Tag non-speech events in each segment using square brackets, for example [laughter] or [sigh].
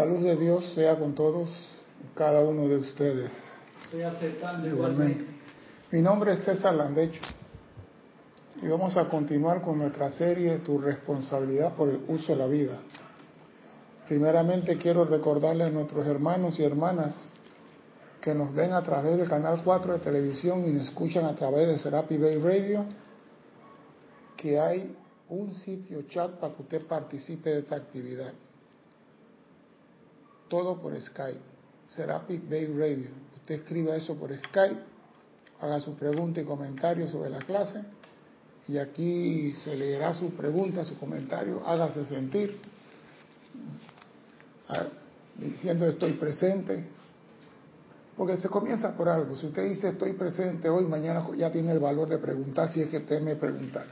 La luz de Dios sea con todos, cada uno de ustedes. igualmente. Mi nombre es César Landecho y vamos a continuar con nuestra serie Tu responsabilidad por el uso de la vida. Primeramente quiero recordarle a nuestros hermanos y hermanas que nos ven a través del canal 4 de televisión y nos escuchan a través de Serapi Bay Radio que hay un sitio chat para que usted participe de esta actividad. Todo por Skype. Serapis Bay Radio. Usted escriba eso por Skype, haga su pregunta y comentario sobre la clase y aquí se leerá su pregunta, su comentario, hágase sentir, diciendo estoy presente, porque se comienza por algo. Si usted dice estoy presente hoy, mañana ya tiene el valor de preguntar si es que teme preguntar.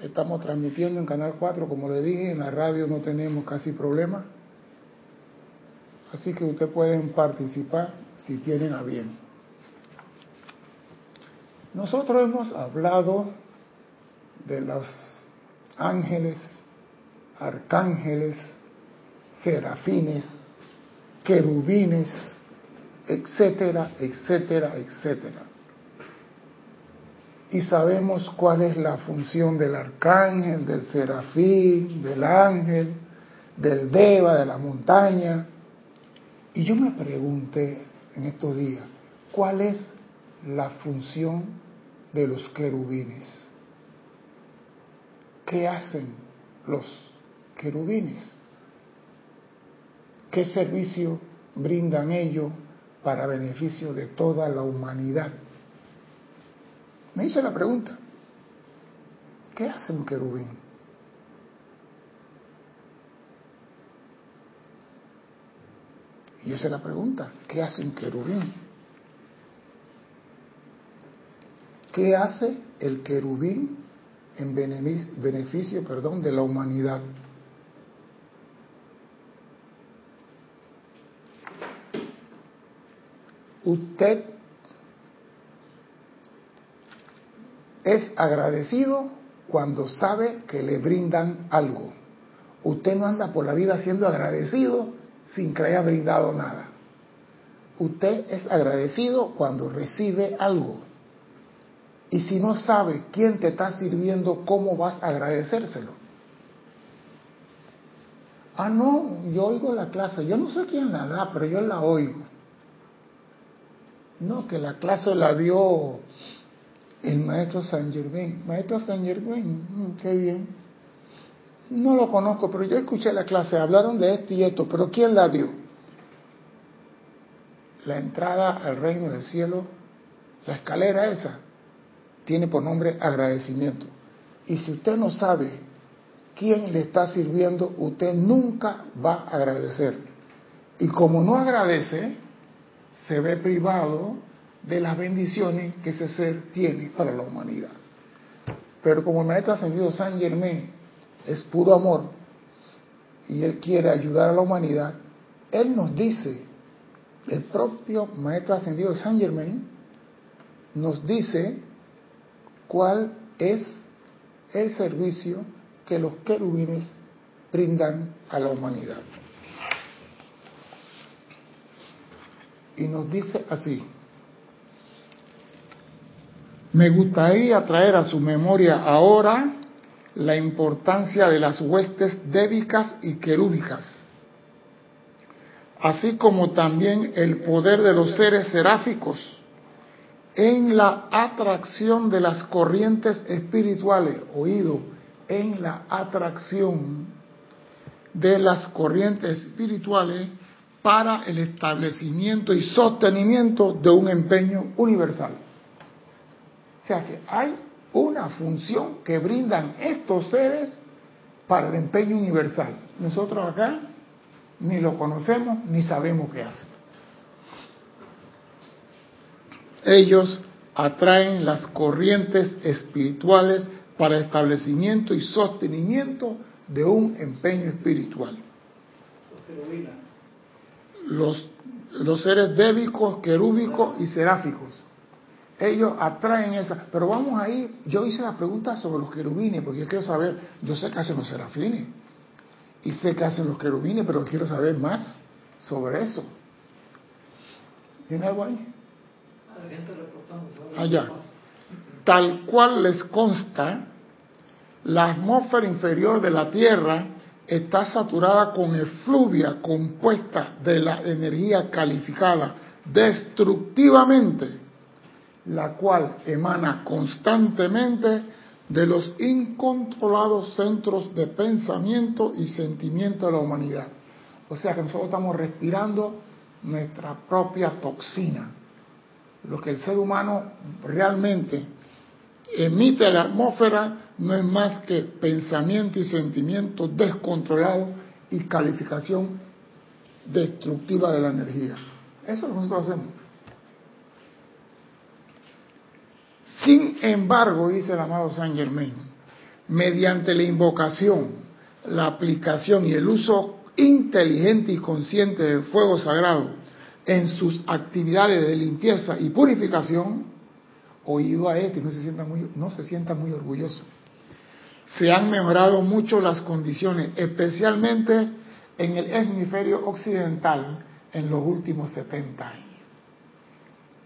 Estamos transmitiendo en Canal 4, como le dije, en la radio no tenemos casi problema. Así que ustedes pueden participar si tienen a bien. Nosotros hemos hablado de los ángeles, arcángeles, serafines, querubines, etcétera, etcétera, etcétera. Y sabemos cuál es la función del arcángel, del serafín, del ángel, del deva, de la montaña, y yo me pregunté en estos días, ¿cuál es la función de los querubines? ¿Qué hacen los querubines? ¿Qué servicio brindan ellos para beneficio de toda la humanidad? Me hice la pregunta, ¿qué hace un querubín? Y esa es la pregunta, ¿qué hace un querubín? ¿Qué hace el querubín en beneficio, perdón, de la humanidad? Usted es agradecido cuando sabe que le brindan algo. Usted no anda por la vida siendo agradecido sin que haya brindado nada. Usted es agradecido cuando recibe algo. Y si no sabe quién te está sirviendo, ¿cómo vas a agradecérselo? Ah, no, yo oigo la clase. Yo no sé quién la da, pero yo la oigo. No, que la clase la dio el maestro San Germain. Maestro San Germain, mm, qué bien. No lo conozco, pero yo escuché la clase, hablaron de esto y esto, pero ¿quién la dio? La entrada al reino del cielo, la escalera esa, tiene por nombre agradecimiento. Y si usted no sabe quién le está sirviendo, usted nunca va a agradecer. Y como no agradece, se ve privado de las bendiciones que ese ser tiene para la humanidad. Pero como el maestro ascendido San Germain es puro amor y Él quiere ayudar a la humanidad, Él nos dice, el propio Maestro Ascendido de Saint Germain nos dice cuál es el servicio que los querubines brindan a la humanidad. Y nos dice así, me gustaría traer a su memoria ahora la importancia de las huestes débicas y querúbicas, así como también el poder de los seres seráficos en la atracción de las corrientes espirituales, oído, en la atracción de las corrientes espirituales para el establecimiento y sostenimiento de un empeño universal. O sea que hay una función que brindan estos seres para el empeño universal. Nosotros acá ni lo conocemos ni sabemos qué hacen. Ellos atraen las corrientes espirituales para el establecimiento y sostenimiento de un empeño espiritual. Los, los seres débicos, querúbicos y seráficos ellos atraen esa. Pero vamos ahí, yo hice la pregunta sobre los querubines, porque yo quiero saber, yo sé que hacen los serafines. y sé que hacen los querubines, pero quiero saber más sobre eso. ¿Tiene algo ahí? Allá. Tal cual les consta, la atmósfera inferior de la Tierra está saturada con efluvia compuesta de la energía calificada destructivamente, la cual emana constantemente de los incontrolados centros de pensamiento y sentimiento de la humanidad. O sea que nosotros estamos respirando nuestra propia toxina. Lo que el ser humano realmente emite a la atmósfera no es más que pensamiento y sentimiento descontrolado y calificación destructiva de la energía. Eso es lo que nosotros hacemos. Sin embargo, dice el amado Saint Germain, mediante la invocación, la aplicación y el uso inteligente y consciente del fuego sagrado en sus actividades de limpieza y purificación, oído a este, no se sienta muy, no se sienta muy orgulloso. Se han mejorado mucho las condiciones, especialmente en el hemisferio occidental en los últimos 70 años.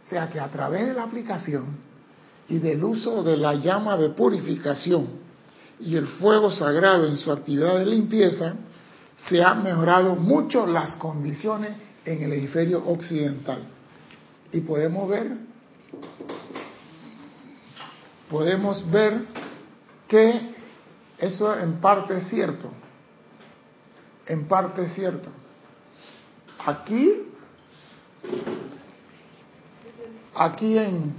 O sea que a través de la aplicación y del uso de la llama de purificación y el fuego sagrado en su actividad de limpieza, se han mejorado mucho las condiciones en el hemisferio occidental. Y podemos ver podemos ver que eso en parte es cierto. En parte es cierto. Aquí, aquí en,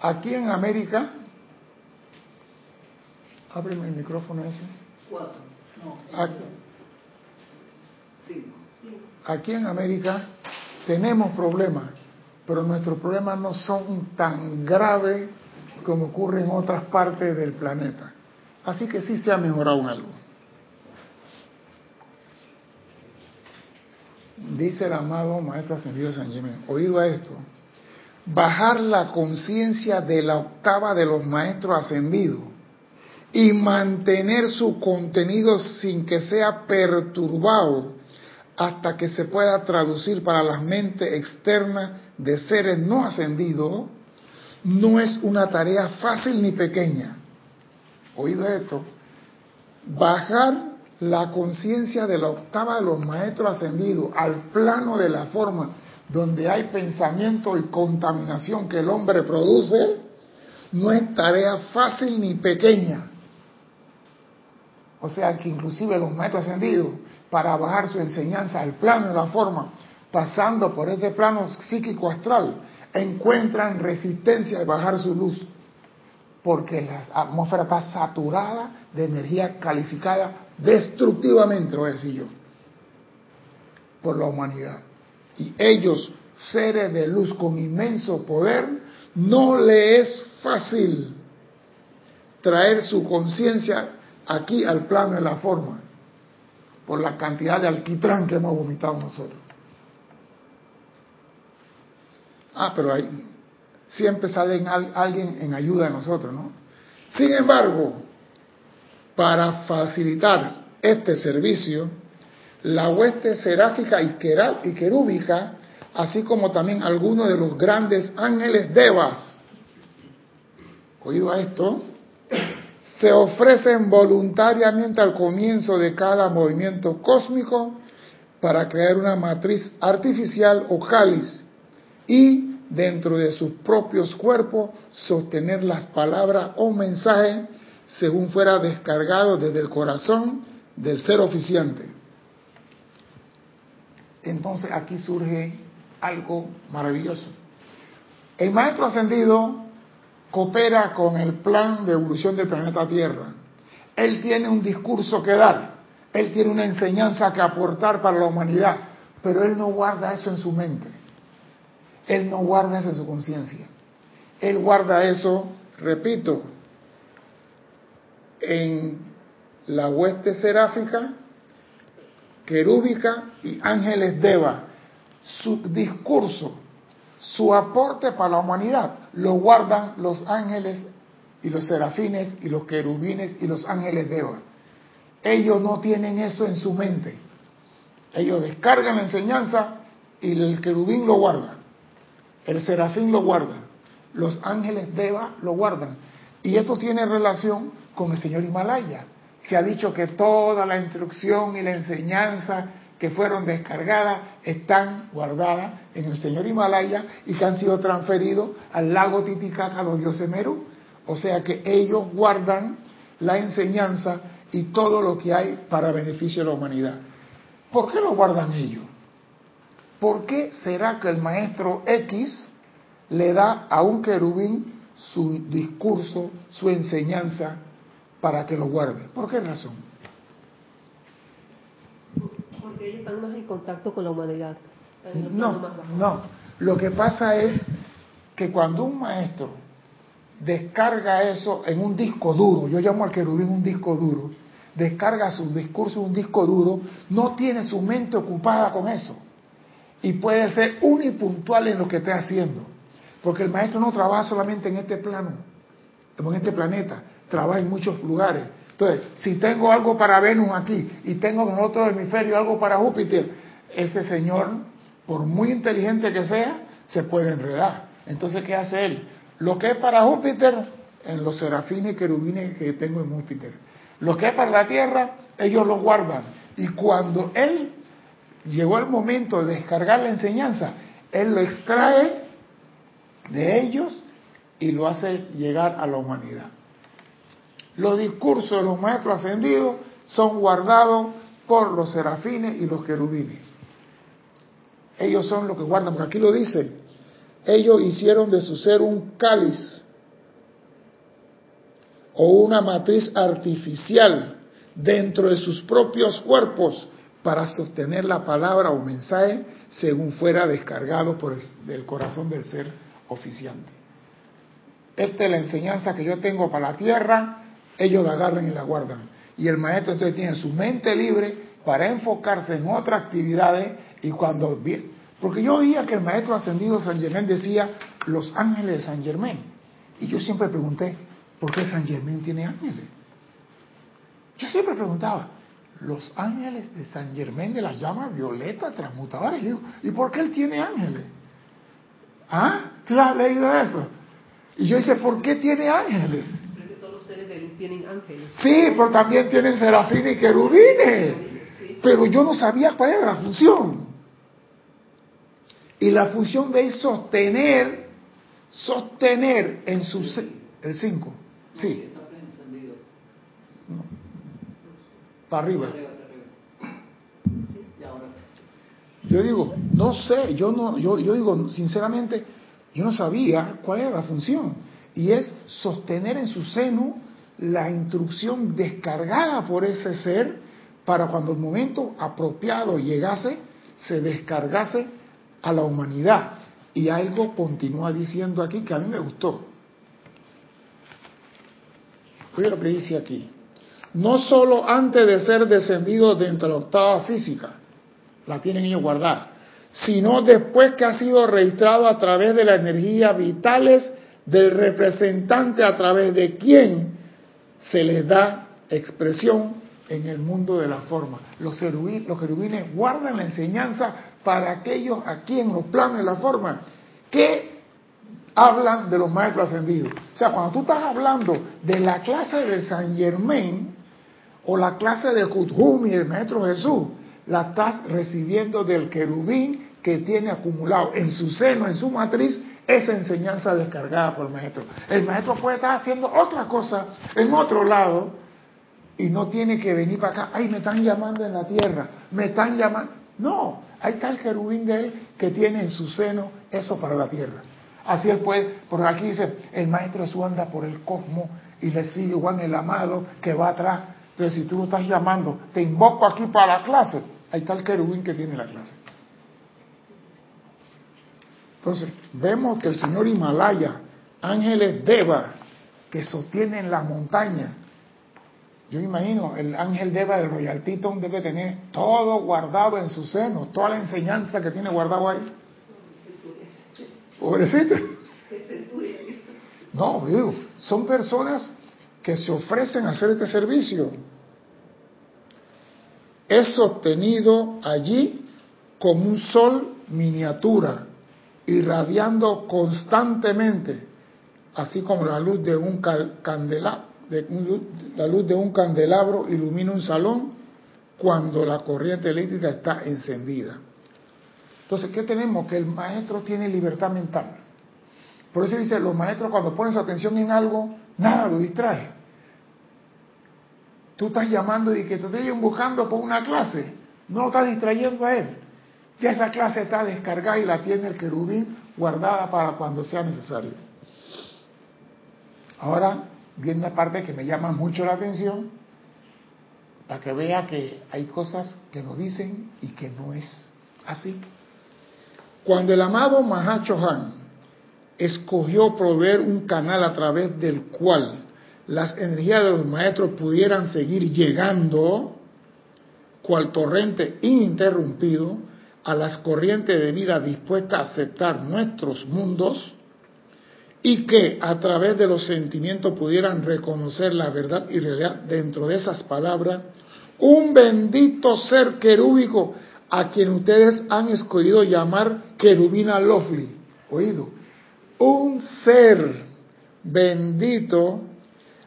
aquí en América, ábreme el micrófono ese. aquí en América tenemos problemas pero nuestros problemas no son tan graves como ocurre en otras partes del planeta. Así que sí se ha mejorado en algo. Dice el amado Maestro Ascendido San Jiménez, oído a esto, bajar la conciencia de la octava de los Maestros Ascendidos y mantener su contenido sin que sea perturbado hasta que se pueda traducir para la mente externa de seres no ascendidos no es una tarea fácil ni pequeña. Oído esto, bajar la conciencia de la octava de los maestros ascendidos al plano de la forma donde hay pensamiento y contaminación que el hombre produce, no es tarea fácil ni pequeña. O sea que inclusive los maestros ascendidos, para bajar su enseñanza al plano de la forma pasando por este plano psíquico astral, encuentran resistencia de bajar su luz, porque la atmósfera está saturada de energía calificada destructivamente, voy a decir yo, por la humanidad. Y ellos, seres de luz con inmenso poder, no le es fácil traer su conciencia aquí al plano de la forma, por la cantidad de alquitrán que hemos vomitado nosotros. Ah, pero hay, siempre sale alguien en ayuda de nosotros, ¿no? Sin embargo, para facilitar este servicio, la hueste seráfica y querúbica, así como también algunos de los grandes ángeles devas, oído a esto, se ofrecen voluntariamente al comienzo de cada movimiento cósmico para crear una matriz artificial o cáliz y dentro de sus propios cuerpos sostener las palabras o mensajes según fuera descargado desde el corazón del ser oficiante. Entonces aquí surge algo maravilloso. El maestro ascendido coopera con el plan de evolución del planeta Tierra. Él tiene un discurso que dar, él tiene una enseñanza que aportar para la humanidad, pero él no guarda eso en su mente. Él no guarda eso en su conciencia. Él guarda eso, repito, en la hueste seráfica, querúbica y ángeles deva. Su discurso, su aporte para la humanidad, lo guardan los ángeles y los serafines y los querubines y los ángeles deva. ellos no tienen eso en su mente. Ellos descargan la enseñanza y el querubín lo guarda, el serafín lo guarda, los ángeles Deva lo guardan. Y esto tiene relación con el señor Himalaya. Se ha dicho que toda la instrucción y la enseñanza que fueron descargadas están guardadas en el señor Himalaya y que han sido transferidos al lago Titicaca, a los dioses Meru. O sea que ellos guardan la enseñanza y todo lo que hay para beneficio de la humanidad. ¿Por qué lo guardan ellos? ¿Por qué será que el maestro X le da a un querubín su discurso, su enseñanza para que lo guarde? ¿Por qué razón? Porque ellos están más en contacto con la humanidad. No, no. Lo que pasa es que cuando un maestro descarga eso en un disco duro, yo llamo al querubín un disco duro, descarga su discurso en un disco duro, no tiene su mente ocupada con eso. Y puede ser unipuntual en lo que esté haciendo. Porque el maestro no trabaja solamente en este plano, en este planeta, trabaja en muchos lugares. Entonces, si tengo algo para Venus aquí y tengo en otro hemisferio algo para Júpiter, ese señor, por muy inteligente que sea, se puede enredar. Entonces, ¿qué hace él? Lo que es para Júpiter, en los serafines y querubines que tengo en Júpiter. Lo que es para la Tierra, ellos lo guardan. Y cuando él llegó el momento de descargar la enseñanza, él lo extrae de ellos y lo hace llegar a la humanidad. Los discursos de los maestros ascendidos son guardados por los serafines y los querubines. Ellos son los que guardan, porque aquí lo dice, ellos hicieron de su ser un cáliz o una matriz artificial dentro de sus propios cuerpos para sostener la palabra o mensaje según fuera descargado por el corazón del ser oficiante. Esta es la enseñanza que yo tengo para la tierra, ellos la agarran y la guardan. Y el maestro entonces tiene su mente libre para enfocarse en otras actividades y cuando porque yo oía que el maestro ascendido San Germán decía los ángeles de San Germán. Y yo siempre pregunté, ¿por qué San Germán tiene ángeles? Yo siempre preguntaba, los ángeles de San Germán de las llamas violetas transmutadoras. Y, ¿y por qué él tiene ángeles? ¿Ah? ¿Tú has leído eso? Y yo dice, ¿por qué tiene ángeles? Porque todos los seres de luz tienen ángeles. Sí, pero también tienen serafines y querubines. Pero yo no sabía cuál era la función. Y la función de sostener, sostener en su... El 5, sí. Para arriba. Yo digo, no sé, yo no, yo, yo digo, sinceramente, yo no sabía cuál era la función. Y es sostener en su seno la instrucción descargada por ese ser para cuando el momento apropiado llegase, se descargase a la humanidad. Y algo continúa diciendo aquí que a mí me gustó. Oye lo que dice aquí. No solo antes de ser descendido dentro de la octava física, la tienen ellos guardada, sino después que ha sido registrado a través de las energías vitales del representante a través de quien se les da expresión en el mundo de la forma. Los, querubines guardan la enseñanza para aquellos aquí en los planos de la forma que hablan de los maestros ascendidos. O sea, cuando tú estás hablando de la clase de San Germain o la clase de Kuthumi, el maestro Jesús, la estás recibiendo del querubín que tiene acumulado en su seno, en su matriz, esa enseñanza descargada por el maestro. El maestro puede estar haciendo otra cosa en otro lado y no tiene que venir para acá. Ay, me están llamando en la tierra, me están llamando. No, ahí está el querubín de él que tiene en su seno eso para la tierra. Así él puede, porque aquí dice, el maestro Jesús anda por el cosmos y le sigue Juan el amado que va atrás. Entonces, si tú lo estás llamando, te invoco aquí para la clase, ahí está el querubín que tiene la clase. Entonces, vemos que el señor Himalaya, ángeles Deva, que sostienen la montaña, yo me imagino, el ángel Deva del Royal Teton debe tener todo guardado en su seno, toda la enseñanza que tiene guardado ahí. Pobrecito. No, digo, son personas que se ofrecen a hacer este servicio. es sostenido allí como un sol miniatura, irradiando constantemente, así como la luz de un candelabro, la luz de un candelabro ilumina un salón cuando la corriente eléctrica está encendida. Entonces, ¿qué tenemos? Que el maestro tiene libertad mental. Por eso dice, los maestros cuando ponen su atención en algo, nada lo distrae. Tú estás llamando y que te estén buscando por una clase, no lo estás distrayendo a él. Ya esa clase está descargada y la tiene el querubín guardada para cuando sea necesario. Ahora viene una parte que me llama mucho la atención, para que vea que hay cosas que nos dicen y que no es así. Cuando el amado Mahacho Han escogió proveer un canal a través del cual las energías de los maestros pudieran seguir llegando, cual torrente ininterrumpido, a las corrientes de vida dispuestas a aceptar nuestros mundos, y que a través de los sentimientos pudieran reconocer la verdad y realidad dentro de esas palabras, un bendito ser querúbico a quien ustedes han escogido llamar querubina lovely. Oído, un ser bendito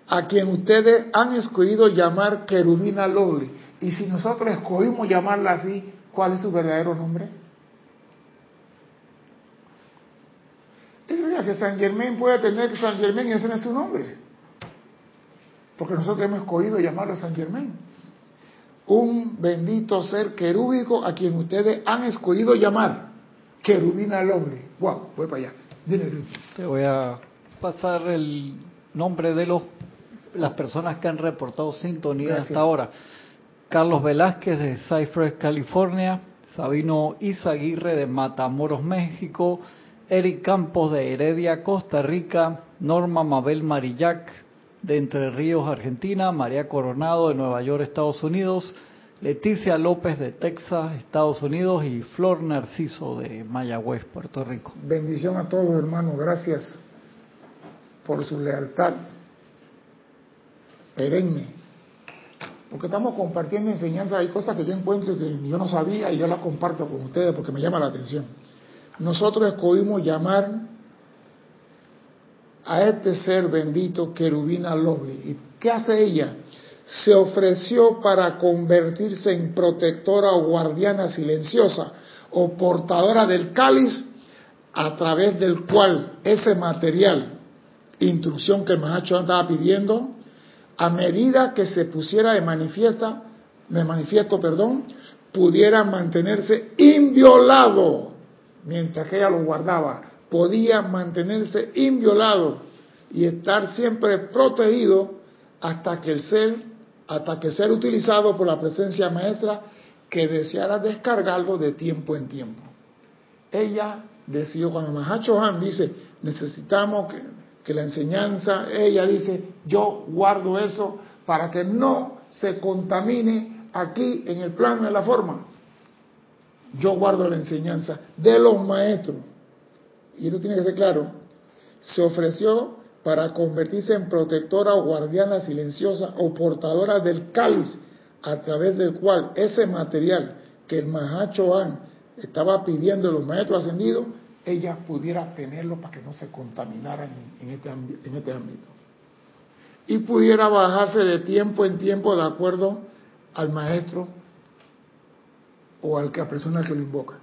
a quien ustedes han escogido llamar querubina lovely. Y si nosotros escogimos llamarla así, ¿cuál es su verdadero nombre? Ese que San Germán puede tener que San Germán y ese no es su nombre. Porque nosotros hemos escogido llamarlo San Germán. Un bendito ser querúbico a quien ustedes han escogido llamar querubina al hombre. Wow, voy para allá. Dime, Te voy a pasar el nombre de los las personas que han reportado sintonía hasta ahora. Carlos Velázquez de Cypress, California, Sabino Izaguirre de Matamoros, México, Eric Campos de Heredia, Costa Rica, Norma Mabel Marillac de Entre Ríos, Argentina, María Coronado de Nueva York, Estados Unidos, Leticia López de Texas, Estados Unidos y Flor Narciso de Mayagüez, Puerto Rico. Bendición a todos hermanos, gracias por su lealtad perenne. Porque estamos compartiendo enseñanzas, hay cosas que yo encuentro que yo no sabía y yo las comparto con ustedes porque me llama la atención nosotros escogimos llamar a este ser bendito querubina Lovely. ¿Y qué hace ella? Se ofreció para convertirse en protectora o guardiana silenciosa o portadora del cáliz a través del cual ese material, instrucción que Mahacho estaba pidiendo, a medida que se pusiera de manifiesta, me manifiesto, perdón, pudiera mantenerse inviolado mientras ella lo guardaba, podía mantenerse inviolado y estar siempre protegido hasta que el ser, hasta que ser utilizado por la presencia maestra que deseara descargarlo de tiempo en tiempo. Ella decidió, cuando Mahacho Han dice, necesitamos que, que la enseñanza, ella dice, yo guardo eso para que no se contamine aquí en el plano de la forma. Yo guardo la enseñanza de los maestros, y esto tiene que ser claro, se ofreció para convertirse en protectora o guardiana silenciosa o portadora del cáliz a través del cual ese material que el Mahacho An estaba pidiendo a los maestros ascendidos, ella pudiera tenerlo para que no se contaminaran en este, en este ámbito. Y pudiera bajarse de tiempo en tiempo de acuerdo al maestro o al que a persona que lo invoca.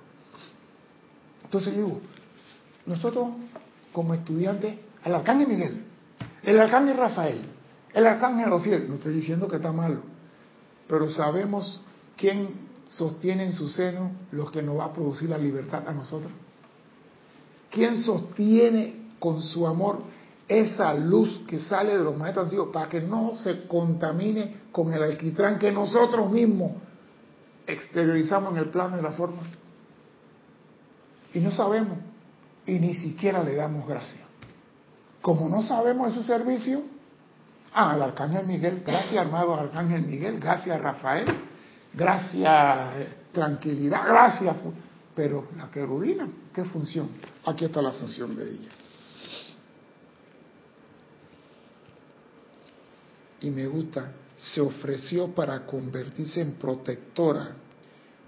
Entonces digo, nosotros como estudiantes, el arcángel Miguel, el arcángel Rafael, el arcángel Ofiel, no estoy diciendo que está malo, pero sabemos quién sostiene en su seno lo que nos va a producir la libertad a nosotros. ¿Quién sostiene con su amor esa luz que sale de los maestros antiguos para que no se contamine con el alquitrán que nosotros mismos exteriorizamos en el plano de la forma. Y no sabemos, y ni siquiera le damos gracias. Como no sabemos de su servicio, ah, al Arcángel Miguel, gracias armado Arcángel Miguel, gracias Rafael, gracias eh, tranquilidad, gracias. Pero la querubina, ¿qué función? Aquí está la función de ella. Y me gusta se ofreció para convertirse en protectora,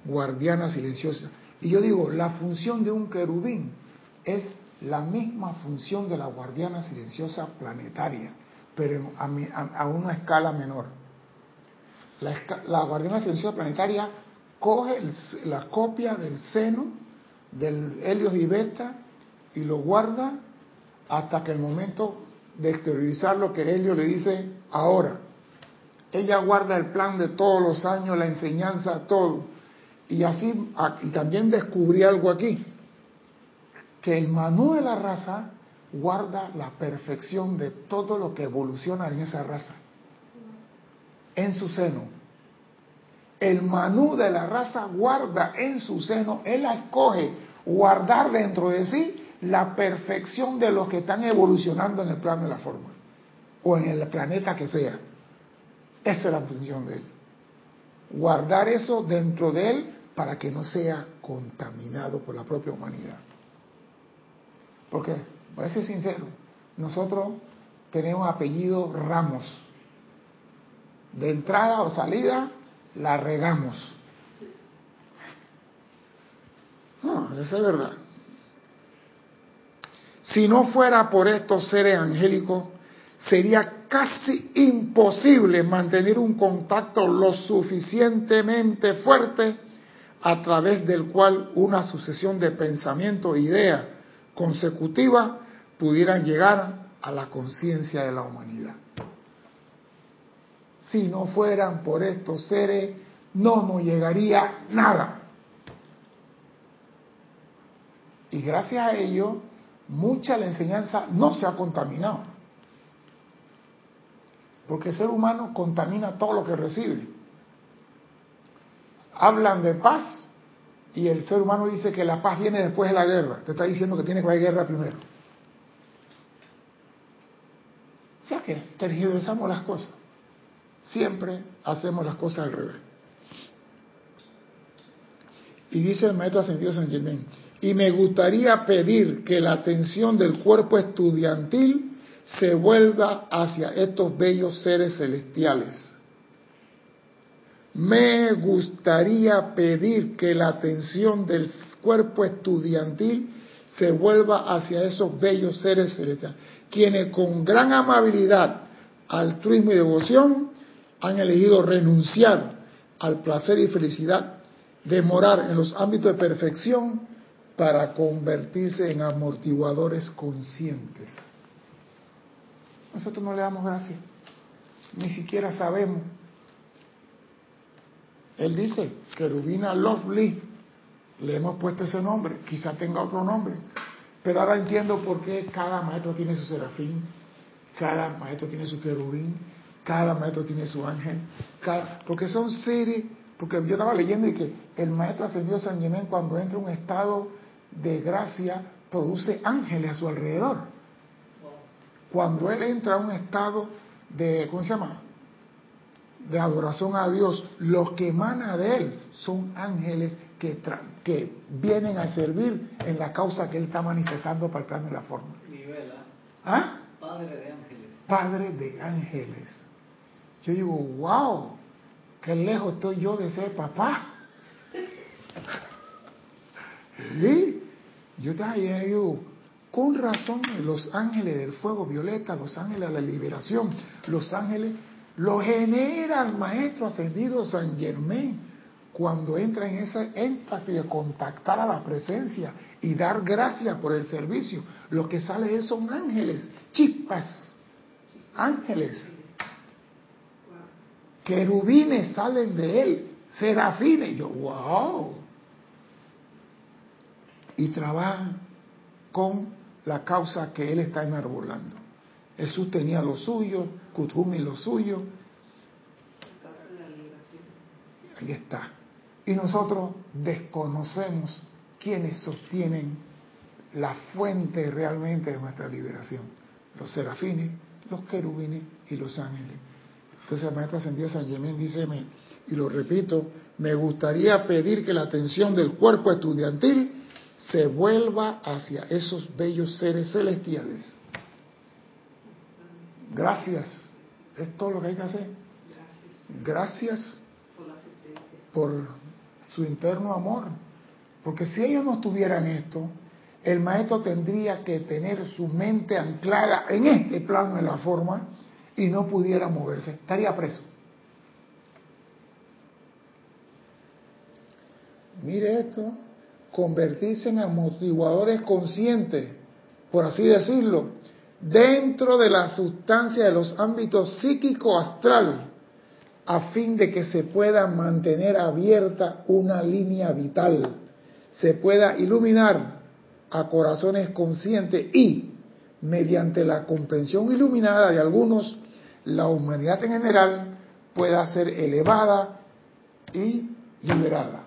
guardiana silenciosa. Y yo digo, la función de un querubín es la misma función de la guardiana silenciosa planetaria, pero a, una escala menor. La, guardiana silenciosa planetaria coge la copia del seno del Helios y Beta y lo guarda hasta que el momento de exteriorizar lo que Helio le dice ahora. Ella guarda el plan de todos los años, la enseñanza, todo. Y así, y también descubrí algo aquí, que el Manú de la raza guarda la perfección de todo lo que evoluciona en esa raza, en su seno. El Manú de la raza guarda en su seno, él la escoge guardar dentro de sí la perfección de los que están evolucionando en el plano de la forma, o en el planeta que sea. Esa es la función de él. Guardar eso dentro de él para que no sea contaminado por la propia humanidad. Porque, para ser sincero, nosotros tenemos apellido Ramos. De entrada o salida, la regamos. No, esa es verdad. Si no fuera por estos seres angélicos, sería casi imposible mantener un contacto lo suficientemente fuerte a través del cual una sucesión de pensamientos e ideas consecutivas pudieran llegar a la conciencia de la humanidad. Si no fueran por estos seres, no nos llegaría nada. Y gracias a ello, mucha la enseñanza no se ha contaminado. Porque el ser humano contamina todo lo que recibe. Hablan de paz y el ser humano dice que la paz viene después de la guerra. Te está diciendo que tiene que haber guerra primero. O sea que tergiversamos las cosas. Siempre hacemos las cosas al revés. Y dice el maestro ascendido San Germán, y me gustaría pedir que la atención del cuerpo estudiantil se vuelva hacia estos bellos seres celestiales. Me gustaría pedir que la atención del cuerpo estudiantil se vuelva hacia esos bellos seres celestiales, quienes con gran amabilidad, altruismo y devoción han elegido renunciar al placer y felicidad de morar en los ámbitos de perfección para convertirse en amortiguadores conscientes. Nosotros no le damos gracias, ni siquiera sabemos. Él dice, querubina lovely, le hemos puesto ese nombre, quizá tenga otro nombre, pero ahora entiendo por qué cada maestro tiene su serafín, cada maestro tiene su querubín, cada maestro tiene su ángel, porque son seres, porque yo estaba leyendo y que el maestro ascendió San Germán cuando entra en un estado de gracia produce ángeles a su alrededor. Cuando él entra a un estado de, ¿cómo se llama? De adoración a Dios, lo que emana de él son ángeles que, que vienen a servir en la causa que él está manifestando para de la forma. ¿Ah? Padre de ángeles. Padre de ángeles. Yo digo, wow, qué lejos estoy yo de ser papá. [laughs] ¿Sí? Yo te digo, con razón los ángeles del fuego violeta, los ángeles de la liberación, los ángeles, lo genera el maestro ascendido San Germán cuando entra en esa énfasis de contactar a la presencia y dar gracias por el servicio. Lo que sale de él son ángeles, chispas, ángeles. Querubines salen de él, serafines. Yo, wow y trabaja con la causa que él está enarbolando. Jesús tenía lo suyo, Kutumi lo suyo. Ahí está. Y nosotros desconocemos quienes sostienen la fuente realmente de nuestra liberación. Los serafines, los querubines y los ángeles. Entonces el maestro ascendido San Germán dice, y lo repito, me gustaría pedir que la atención del cuerpo estudiantil se vuelva hacia esos bellos seres celestiales. Gracias. Es todo lo que hay que hacer. gracias por su interno amor. Porque si ellos no tuvieran esto, el maestro tendría que tener su mente anclada en este plano, en la forma, y no pudiera moverse. Estaría preso. Mire esto, convertirse en amortiguadores conscientes, por así decirlo, dentro de la sustancia de los ámbitos psíquico-astral, a fin de que se pueda mantener abierta una línea vital, se pueda iluminar a corazones conscientes y, mediante la comprensión iluminada de algunos, la humanidad en general pueda ser elevada y liberada.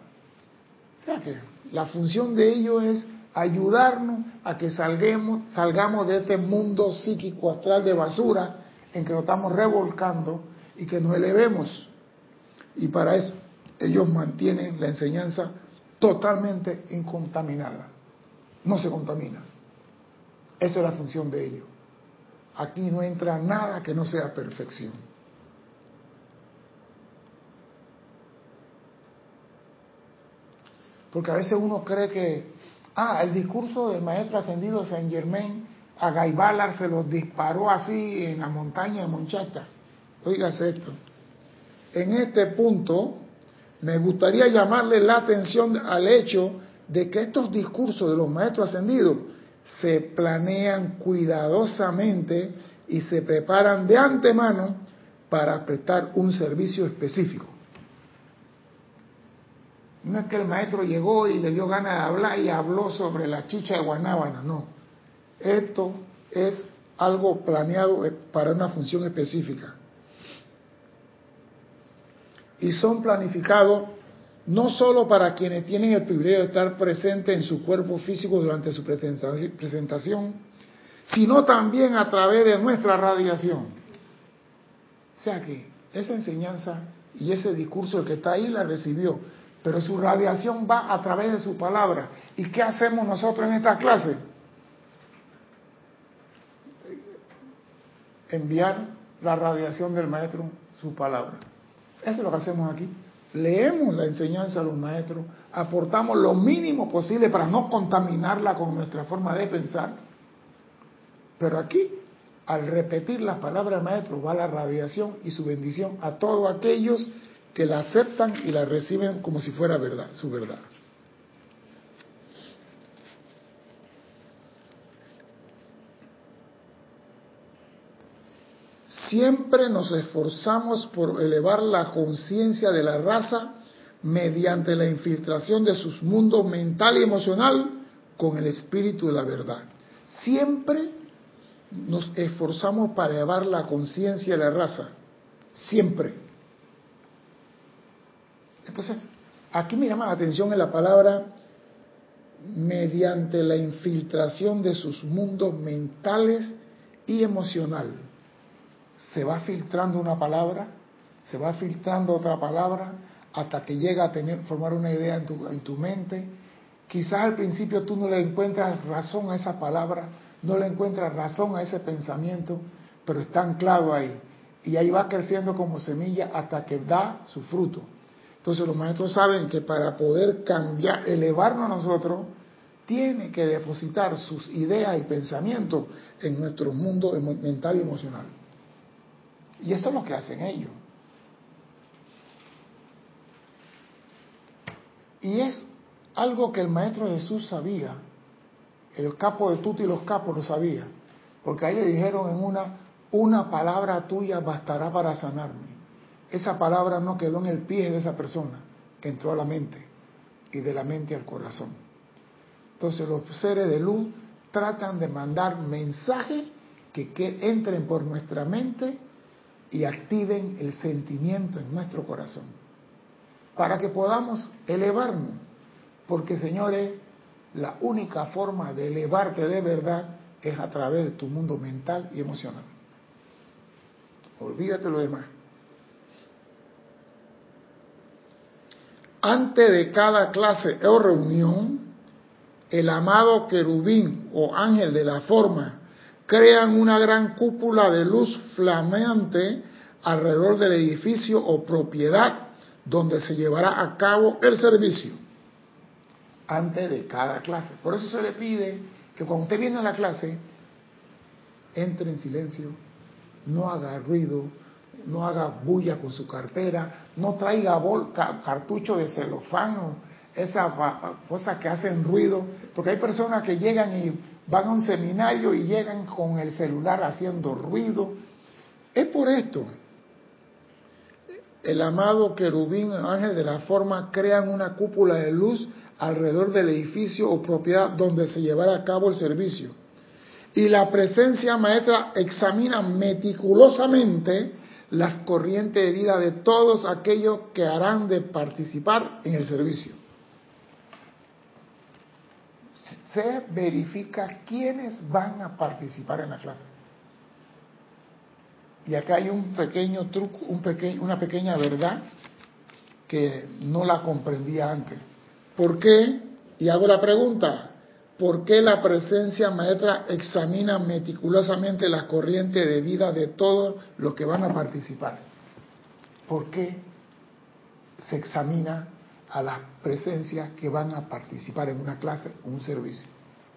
O sea que la función de ello es ayudarnos a que salgamos, salgamos de este mundo psíquico astral de basura en que nos estamos revolcando y que nos elevemos. Y para eso ellos mantienen la enseñanza totalmente incontaminada. No se contamina. Esa es la función de ellos. Aquí no entra nada que no sea perfección. Porque a veces uno cree que, ah, el discurso del maestro ascendido Saint Germain a Gaibalar se lo disparó así en la montaña de Monchata. Oígase esto. En este punto, me gustaría llamarle la atención al hecho de que estos discursos de los maestros ascendidos se planean cuidadosamente y se preparan de antemano para prestar un servicio específico. No es que el maestro llegó y le dio ganas de hablar y habló sobre la chicha de Guanábana, no. Esto es algo planeado para una función específica. Y son planificados no solo para quienes tienen el privilegio de estar presentes en su cuerpo físico durante su presentación, sino también a través de nuestra radiación. O sea que esa enseñanza y ese discurso el que está ahí la recibió, pero su radiación va a través de su palabra. ¿Y qué hacemos nosotros en esta clase? Enviar la radiación del maestro, su palabra. Eso es lo que hacemos aquí. Leemos la enseñanza de los maestros, aportamos lo mínimo posible para no contaminarla con nuestra forma de pensar. Pero aquí, al repetir las palabras del maestro, va la radiación y su bendición a todos aquellos que la aceptan y la reciben como si fuera verdad, su verdad. Siempre nos esforzamos por elevar la conciencia de la raza mediante la infiltración de sus mundos mental y emocional con el espíritu de la verdad. Siempre nos esforzamos para elevar la conciencia de la raza. Siempre. Entonces, aquí me llama la atención en la palabra mediante la infiltración de sus mundos mentales y emocional. Se va filtrando una palabra, se va filtrando otra palabra, hasta que llega a tener, formar una idea en tu, en tu mente. Quizás al principio tú no le encuentras razón a esa palabra, no le encuentras razón a ese pensamiento, pero está anclado ahí. Y ahí va creciendo como semilla hasta que da su fruto. Entonces los maestros saben que para poder cambiar, elevarnos a nosotros, tiene que depositar sus ideas y pensamientos en nuestro mundo mental y emocional. Y eso es lo que hacen ellos. Y es algo que el Maestro Jesús sabía. El capo de Tuti y los capos lo sabía. Porque ahí le dijeron en una, una palabra tuya bastará para sanarme esa palabra no quedó en el pie de esa persona, entró a la mente y de la mente al corazón. Entonces los seres de luz tratan de mandar mensajes que, que entren por nuestra mente y activen el sentimiento en nuestro corazón, para que podamos elevarnos, porque señores, la única forma de elevarte de verdad es a través de tu mundo mental y emocional. Olvídate lo demás. Antes de cada clase o reunión, el amado querubín o ángel de la forma crean una gran cúpula de luz flameante alrededor del edificio o propiedad donde se llevará a cabo el servicio antes de cada clase. Por eso se le pide que cuando usted viene a la clase, entre en silencio, no haga ruido, no haga bulla con su cartera, no traiga cartucho de celofán o esas cosas que hacen ruido, porque hay personas que llegan y van a un seminario y llegan con el celular haciendo ruido. Es por esto. El amado querubín, ángel de la forma, crean una cúpula de luz alrededor del edificio o propiedad donde se llevará a cabo el servicio. Y la presencia maestra examina meticulosamente las corrientes de vida de todos aquellos que harán de participar en el servicio. Se verifica quiénes van a participar en la clase. Y acá hay un pequeño truco, una pequeña verdad que no la comprendía antes. ¿Por qué? Y hago la pregunta, ¿por qué la presencia maestra examina meticulosamente la corriente de vida de todos los que van a participar? ¿Por qué se examina a las presencias que van a participar en una clase o un servicio?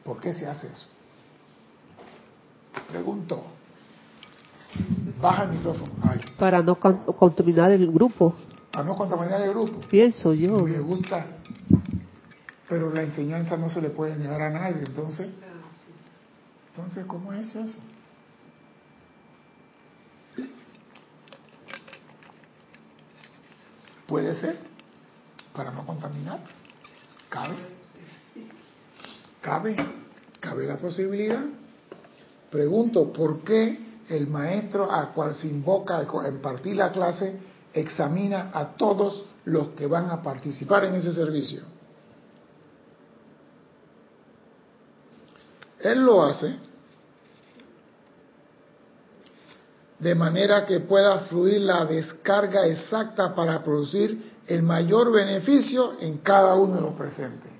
¿Por qué se hace eso? Pregunto. Baja el micrófono. Para no contaminar el grupo. Para no contaminar el grupo. Pienso yo. Me gusta. Pero la enseñanza no se le puede negar a nadie. Entonces, entonces ¿cómo es eso? Puede ser, para no contaminar. Cabe. Cabe. Cabe la posibilidad. Pregunto, ¿por qué el maestro al cual se invoca a impartir la clase examina a todos los que van a participar en ese servicio. Él lo hace de manera que pueda fluir la descarga exacta para producir el mayor beneficio en cada uno de los presentes.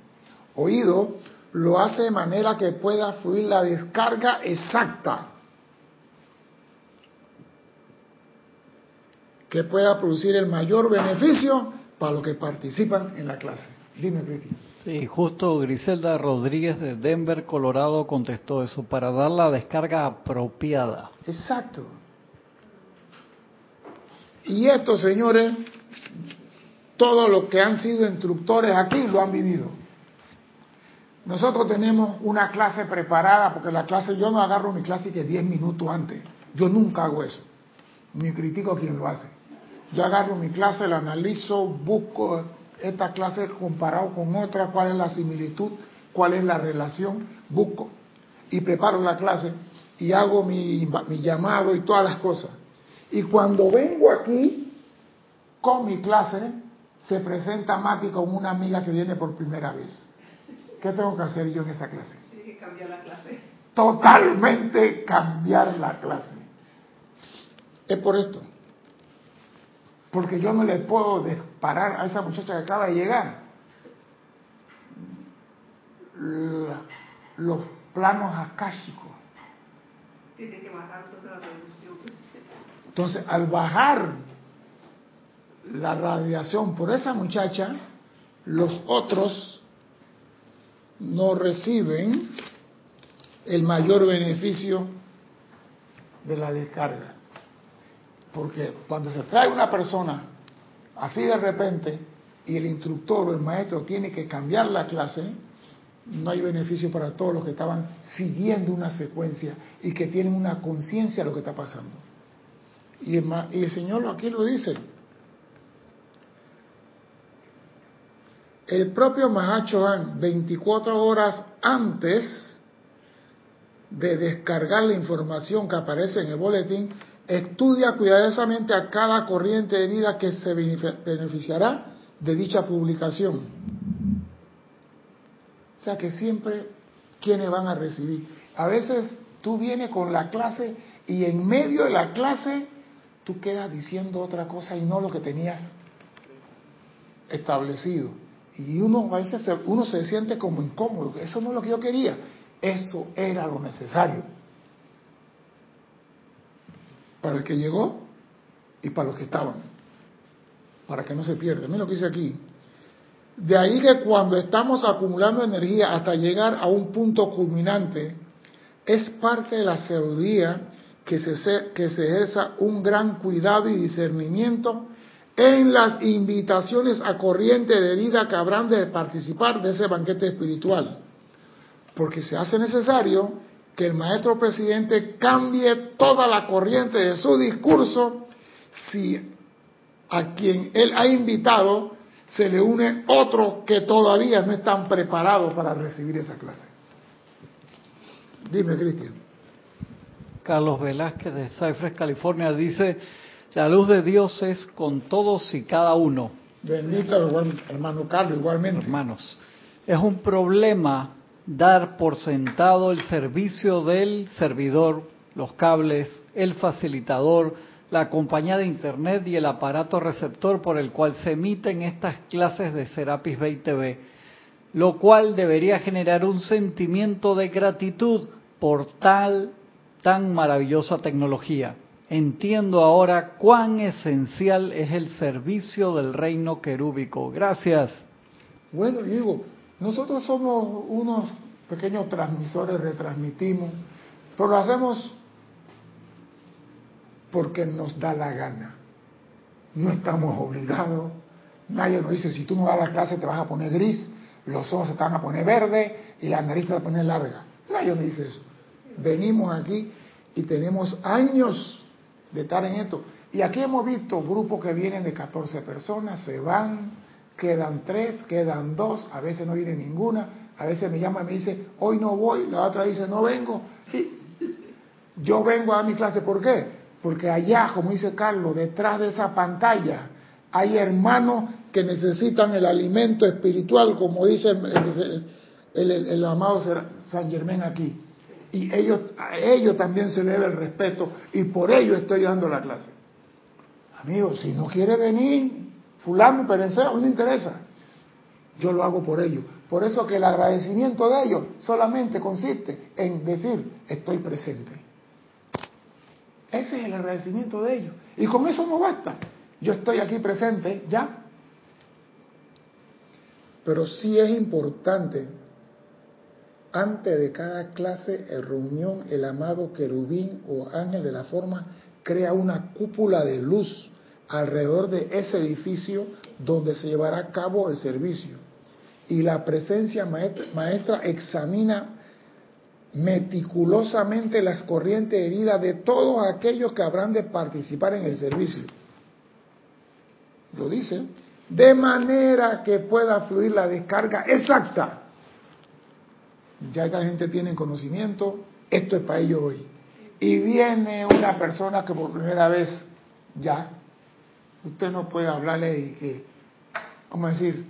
Oído, lo hace de manera que pueda fluir la descarga exacta que pueda producir el mayor beneficio para los que participan en la clase. Dime, Cristi. Sí, justo Griselda Rodríguez de Denver, Colorado, contestó eso, para dar la descarga apropiada. Exacto. Y estos señores, todos los que han sido instructores aquí lo han vivido. Nosotros tenemos una clase preparada, porque la clase, yo no agarro mi clase que 10 minutos antes. Yo nunca hago eso. Ni critico a quien lo hace. Yo agarro mi clase, la analizo, busco esta clase comparado con otra, cuál es la similitud, cuál es la relación, busco y preparo la clase y hago mi, mi llamado y todas las cosas. Y cuando vengo aquí con mi clase, se presenta Mati como una amiga que viene por primera vez. ¿Qué tengo que hacer yo en esa clase? Tiene que cambiar la clase. Totalmente cambiar la clase. Es por esto porque yo no le puedo disparar a esa muchacha que acaba de llegar los planos akáshicos. Tiene que bajar toda la radiación. Entonces, al bajar la radiación por esa muchacha, los otros no reciben el mayor beneficio de la descarga. Porque cuando se trae una persona así de repente y el instructor o el maestro tiene que cambiar la clase, no hay beneficio para todos los que estaban siguiendo una secuencia y que tienen una conciencia de lo que está pasando. Y el, Señor aquí lo dice. El propio Mahachohan, 24 horas antes de descargar la información que aparece en el boletín, Estudia cuidadosamente a cada corriente de vida que se beneficiará de dicha publicación. O sea que siempre quienes van a recibir. A veces tú vienes con la clase y en medio de la clase tú quedas diciendo otra cosa y no lo que tenías establecido. Y uno a veces uno se siente como incómodo. Eso no es lo que yo quería. Eso era lo necesario para el que llegó y para los que estaban, para que no se pierda. Miren lo que dice aquí. De ahí que cuando estamos acumulando energía hasta llegar a un punto culminante, es parte de la sabiduría que se, que se ejerza un gran cuidado y discernimiento en las invitaciones a corriente de vida que habrán de participar de ese banquete espiritual. Porque se hace necesario que el maestro presidente cambie toda la corriente de su discurso si a quien él ha invitado se le une otro que todavía no están preparados para recibir esa clase. Dime, Cristian. Carlos Velázquez de Cypress, California, dice, la luz de Dios es con todos y cada uno. Bendito hermano Carlos, igualmente. Hermanos, es un problema dar por sentado el servicio del servidor, los cables, el facilitador, la compañía de Internet y el aparato receptor por el cual se emiten estas clases de Serapis 20B, lo cual debería generar un sentimiento de gratitud por tal tan maravillosa tecnología. Entiendo ahora cuán esencial es el servicio del reino querúbico. Gracias. Bueno, digo, nosotros somos unos pequeños transmisores, retransmitimos, pero lo hacemos porque nos da la gana. No estamos obligados. Nadie nos dice, si tú no das la clase te vas a poner gris, los ojos se te van a poner verde y la nariz te va a poner larga. Nadie nos dice eso. Venimos aquí y tenemos años de estar en esto. Y aquí hemos visto grupos que vienen de 14 personas, se van, quedan tres, quedan dos, a veces no viene ninguna, a veces me llama y me dice, hoy no voy, la otra dice, no vengo. Y yo vengo a mi clase, ¿por qué? Porque allá, como dice Carlos, detrás de esa pantalla hay hermanos que necesitan el alimento espiritual, como dice el, amado San Germán aquí. Y ellos, a ellos también se debe el respeto y por ello estoy dando la clase. Amigos, si no quiere venir, fulano, perencero, no me interesa. Yo lo hago por ellos. Por eso que el agradecimiento de ellos solamente consiste en decir, estoy presente. Ese es el agradecimiento de ellos. Y con eso no basta. Yo estoy aquí presente, ya. Pero sí es importante, antes de cada clase reunión, el amado querubín o ángel de la forma crea una cúpula de luz alrededor de ese edificio donde se llevará a cabo el servicio. Y la presencia maestra, maestra examina meticulosamente las corrientes de vida de todos aquellos que habrán de participar en el servicio. Lo dice, de manera que pueda fluir la descarga exacta. Ya esta gente tiene conocimiento, esto es para ellos hoy. Y viene una persona que por primera vez ya, usted no puede hablarle y que, vamos a decir,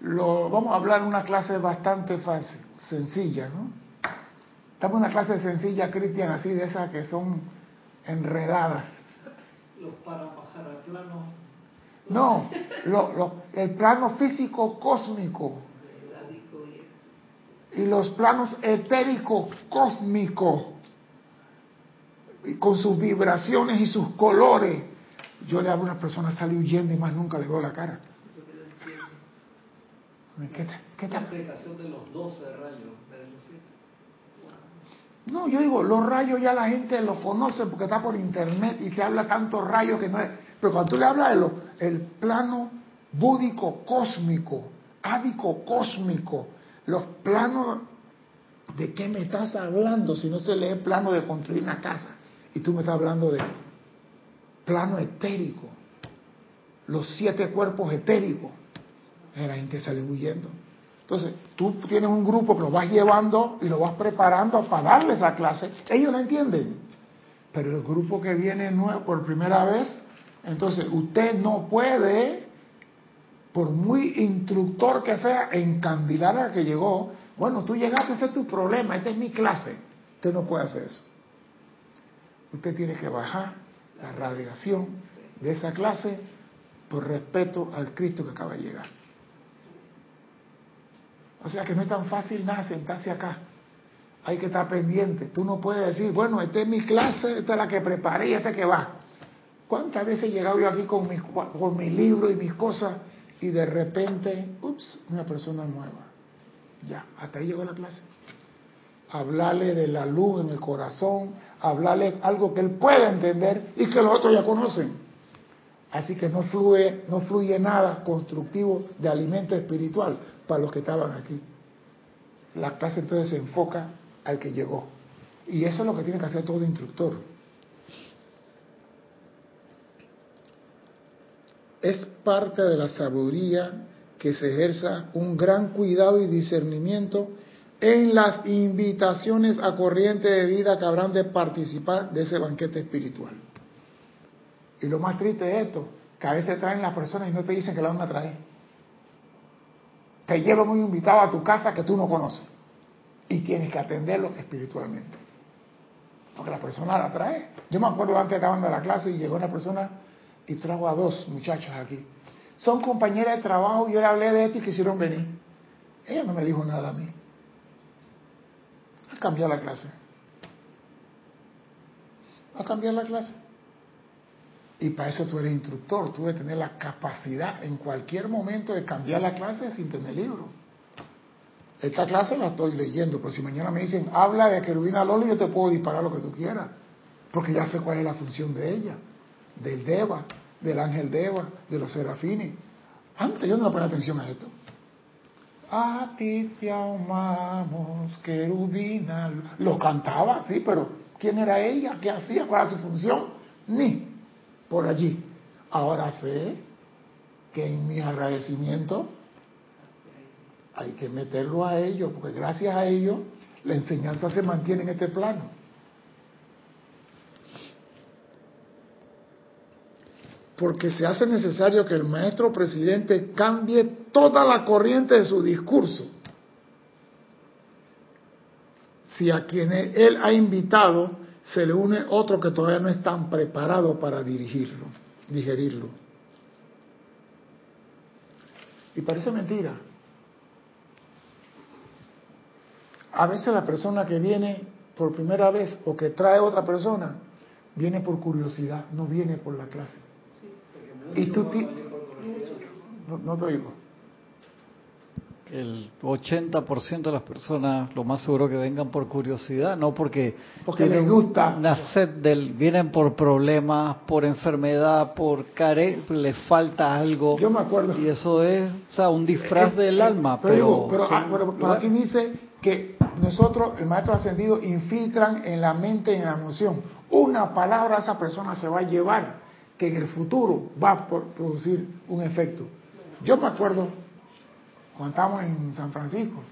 lo, vamos a hablar una clase bastante fácil, sencilla, ¿no? Estamos en una clase sencilla, Cristian, así de esas que son enredadas. Los para bajar al plano. No, el plano físico cósmico. Y los planos etéricos cósmicos. Y con sus vibraciones y sus colores. Yo le hablo a una persona, sale huyendo y más nunca le veo la cara. ¿Qué, qué tal? La explicación de los 12 rayos no, yo digo, los rayos ya la gente los conoce porque está por internet y se habla tanto rayos que no es. Pero cuando tú le hablas de el plano búdico cósmico, ádico cósmico, los planos, ¿de qué me estás hablando si no se lee plano de construir una casa? Y tú me estás hablando de plano etérico, los siete cuerpos etéricos. Y la gente sale huyendo. Entonces, tú tienes un grupo que lo vas llevando y lo vas preparando para darle esa clase. Ellos la entienden. Pero el grupo que viene nuevo por primera vez, entonces usted no puede, por muy instructor que sea, encandilar a que llegó. Bueno, tú llegaste, ese es tu problema, esta es mi clase. Usted no puede hacer eso. Usted tiene que bajar la radiación de esa clase por respeto al Cristo que acaba de llegar. O sea que no es tan fácil nada sentarse acá. Hay que estar pendiente. Tú no puedes decir, bueno, esta es mi clase, esta es la que preparé y esta es que va. ¿Cuántas veces he llegado yo aquí con mi libro y mis cosas y de repente, ups, una persona nueva? Ya, hasta ahí llegó la clase. Hablarle de la luz en el corazón, hablarle algo que él pueda entender y que los otros ya conocen. Así que no fluye, no fluye nada constructivo de alimento espiritual para los que estaban aquí. La clase entonces se enfoca al que llegó. Y eso es lo que tiene que hacer todo instructor. Es parte de la sabiduría que se ejerza un gran cuidado y discernimiento en las invitaciones a corriente de vida que habrán de participar de ese banquete espiritual. Y lo más triste es esto, que a veces traen las personas y no te dicen que la van a traer. Te llevan un invitado a tu casa que tú no conoces y tienes que atenderlo espiritualmente. Porque la persona la trae. Yo me acuerdo antes estaban de la clase y llegó una persona y trajo a dos muchachos aquí. Son compañeras de trabajo, yo le hablé de esto y quisieron venir. Ella no me dijo nada a mí. A cambiar la clase. A cambiar la clase. Y para eso tú eres instructor, tú debes tener la capacidad en cualquier momento de cambiar la clase sin tener libro. Esta clase la estoy leyendo, pero si mañana me dicen, habla de Querubina Loli, yo te puedo disparar lo que tú quieras, porque ya sé cuál es la función de ella, del Deva, del ángel Deva, de los serafines. Antes yo no le ponía atención a esto. A ti te amamos, querubina. Lo cantaba, sí, pero ¿quién era ella? ¿Qué hacía? ¿Cuál era su función? Ni por allí. Ahora sé que en mi agradecimiento hay que meterlo a ellos, porque gracias a ellos la enseñanza se mantiene en este plano. Porque se hace necesario que el maestro presidente cambie toda la corriente de su discurso. Si a quienes él ha invitado se le une otro que todavía no están preparados para dirigirlo, digerirlo. Y parece mentira, A veces la persona que viene por primera vez o que trae otra persona viene por curiosidad, no viene por la clase. Y tú no, no te digo. El 80% de las personas, lo más seguro que vengan por curiosidad, no porque, porque les gusta. Una sed del, vienen por problemas, por enfermedad, por care, les falta algo. Yo me acuerdo. Y eso es, o sea, un disfraz del alma. Pero, pero, ah, pero aquí dice que nosotros, el maestro ascendido, infiltran en la mente, en la emoción. Una palabra esa persona se va a llevar que en el futuro va a producir un efecto. Yo me acuerdo cuando estábamos en San Francisco,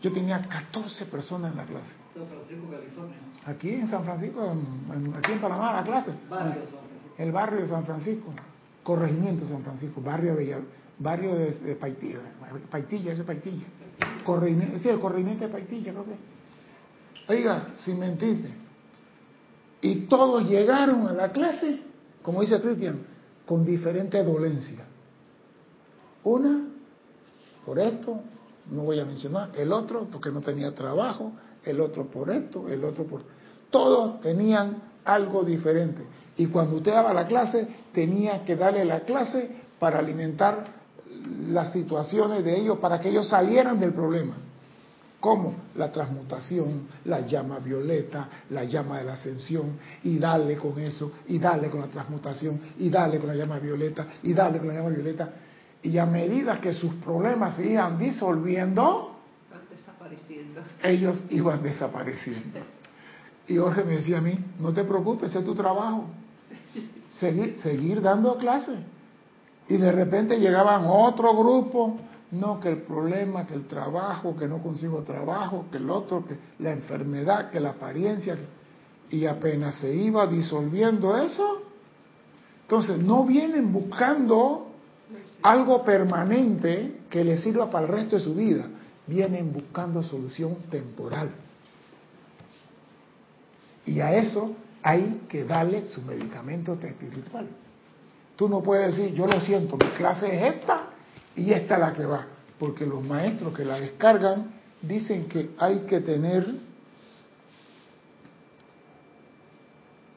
yo tenía 14 personas en la clase. San Francisco, California. Aquí en San Francisco, aquí en Panamá, la clase. El barrio de San Francisco, corregimiento San Francisco, barrio Bella, barrio de, Paitilla, Paitilla, ese Paitilla. Corregimiento, sí, el corregimiento de Paitilla, creo que. Oiga, sin mentirte. Y todos llegaron a la clase, como dice Cristian, con diferentes dolencias. Una, por esto, no voy a mencionar, el otro porque no tenía trabajo, el otro por esto, el otro por... Todos tenían algo diferente. Y cuando usted daba la clase, tenía que darle la clase para alimentar las situaciones de ellos para que ellos salieran del problema. Como La transmutación, la llama violeta, la llama de la ascensión, y darle con eso, y darle con la transmutación, y darle con la llama violeta, y darle con la llama violeta. Y a medida que sus problemas se iban disolviendo, desapareciendo. ellos iban desapareciendo. Y Jorge me decía a mí, no te preocupes, es tu trabajo. Seguir, seguir dando clases. Y de repente llegaban otro grupo, no que el problema, que el trabajo, que no consigo trabajo, que el otro, que la enfermedad, que la apariencia. Y apenas se iba disolviendo eso, entonces no vienen buscando algo permanente que les sirva para el resto de su vida, vienen buscando solución temporal. Y a eso hay que darle su medicamento espiritual. Tú no puedes decir, yo lo siento, mi clase es esta y esta es la que va. Porque los maestros que la descargan dicen que hay que tener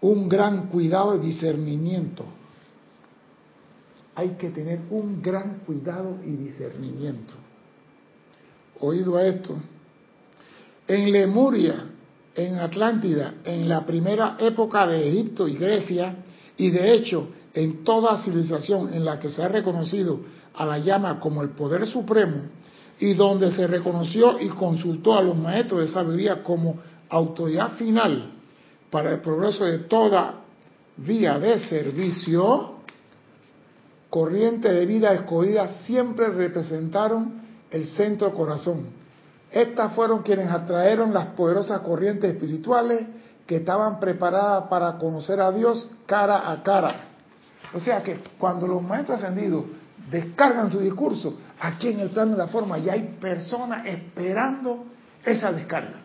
un gran cuidado y discernimiento. Hay que tener un gran cuidado y discernimiento. Oído a esto. En Lemuria, en Atlántida, en la primera época de Egipto y Grecia, y de hecho en toda civilización en la que se ha reconocido a la llama como el poder supremo, y donde se reconoció y consultó a los maestros de sabiduría como autoridad final para el progreso de toda vía de servicio, corriente de vida escogida siempre representaron el centro corazón. Estas fueron quienes atrajeron las poderosas corrientes espirituales que estaban preparadas para conocer a Dios cara a cara. O sea que cuando los maestros ascendidos descargan su discurso, aquí en el plano de la forma ya hay personas esperando esa descarga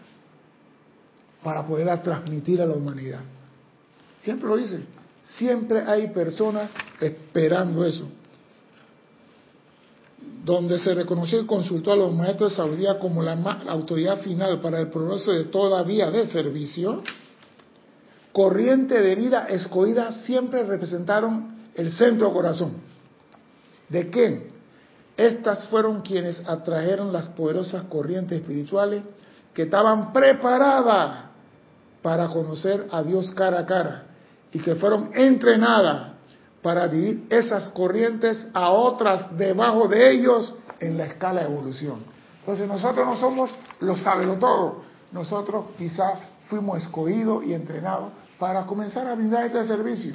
para poderla transmitir a la humanidad. Siempre lo dice, siempre hay personas esperando eso. Donde se reconoció y consultó a los maestros de sabiduría como la, autoridad final para el progreso de toda vía de servicio, corriente de vida escogida siempre representaron el centro corazón. ¿De qué? Estas fueron quienes atrajeron las poderosas corrientes espirituales que estaban preparadas para conocer a Dios cara a cara y que fueron entrenadas para dirigir esas corrientes a otras debajo de ellos en la escala de evolución. Entonces nosotros no somos los sabelo todo, nosotros quizás fuimos escogidos y entrenados para comenzar a brindar este servicio.